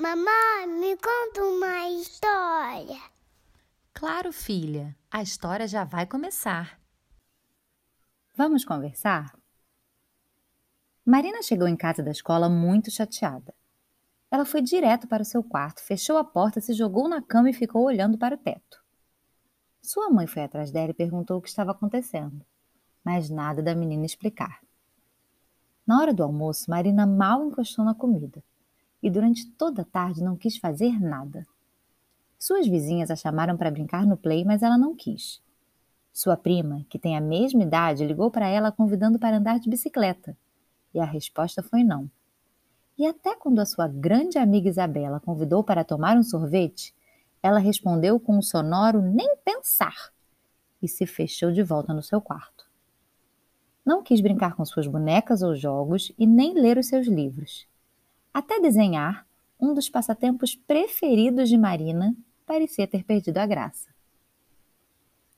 Mamãe, me conta uma história. Claro, filha, a história já vai começar. Vamos conversar? Marina chegou em casa da escola muito chateada. Ela foi direto para o seu quarto, fechou a porta, se jogou na cama e ficou olhando para o teto. Sua mãe foi atrás dela e perguntou o que estava acontecendo, mas nada da menina explicar. Na hora do almoço, Marina mal encostou na comida e durante toda a tarde não quis fazer nada. Suas vizinhas a chamaram para brincar no play, mas ela não quis. Sua prima, que tem a mesma idade, ligou para ela convidando para andar de bicicleta, e a resposta foi não. E até quando a sua grande amiga Isabela convidou para tomar um sorvete, ela respondeu com um sonoro nem pensar e se fechou de volta no seu quarto. Não quis brincar com suas bonecas ou jogos e nem ler os seus livros. Até desenhar, um dos passatempos preferidos de Marina, parecia ter perdido a graça.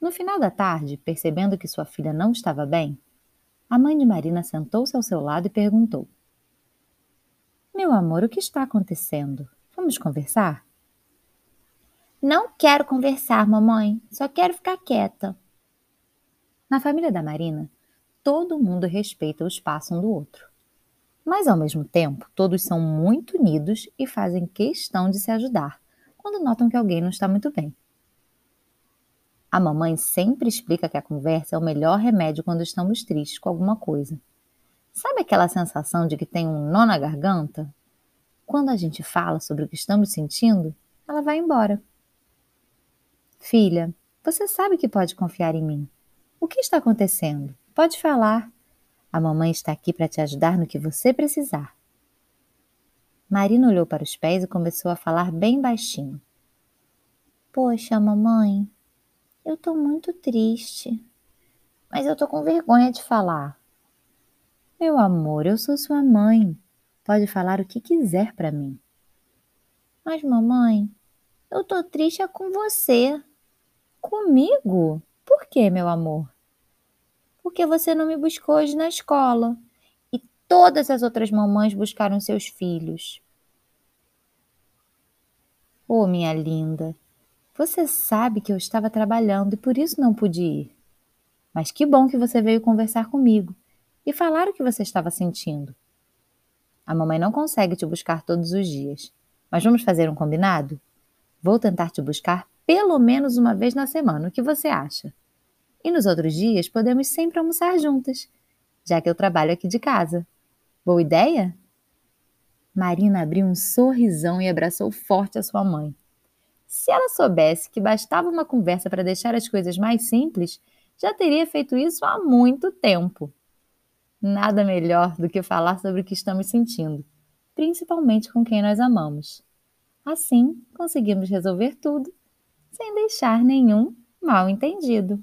No final da tarde, percebendo que sua filha não estava bem, a mãe de Marina sentou-se ao seu lado e perguntou: Meu amor, o que está acontecendo? Vamos conversar? Não quero conversar, mamãe. Só quero ficar quieta. Na família da Marina, todo mundo respeita o espaço um do outro. Mas, ao mesmo tempo, todos são muito unidos e fazem questão de se ajudar quando notam que alguém não está muito bem. A mamãe sempre explica que a conversa é o melhor remédio quando estamos tristes com alguma coisa. Sabe aquela sensação de que tem um nó na garganta? Quando a gente fala sobre o que estamos sentindo, ela vai embora. Filha, você sabe que pode confiar em mim. O que está acontecendo? Pode falar. A mamãe está aqui para te ajudar no que você precisar. Marina olhou para os pés e começou a falar bem baixinho. Poxa, mamãe, eu tô muito triste. Mas eu tô com vergonha de falar. Meu amor, eu sou sua mãe. Pode falar o que quiser para mim. Mas, mamãe, eu tô triste é com você. Comigo? Por que, meu amor? Porque você não me buscou hoje na escola. E todas as outras mamães buscaram seus filhos. Oh, minha linda, você sabe que eu estava trabalhando e por isso não pude ir. Mas que bom que você veio conversar comigo e falar o que você estava sentindo. A mamãe não consegue te buscar todos os dias, mas vamos fazer um combinado? Vou tentar te buscar pelo menos uma vez na semana. O que você acha? E nos outros dias podemos sempre almoçar juntas, já que eu trabalho aqui de casa. Boa ideia? Marina abriu um sorrisão e abraçou forte a sua mãe. Se ela soubesse que bastava uma conversa para deixar as coisas mais simples, já teria feito isso há muito tempo. Nada melhor do que falar sobre o que estamos sentindo, principalmente com quem nós amamos. Assim, conseguimos resolver tudo sem deixar nenhum mal entendido.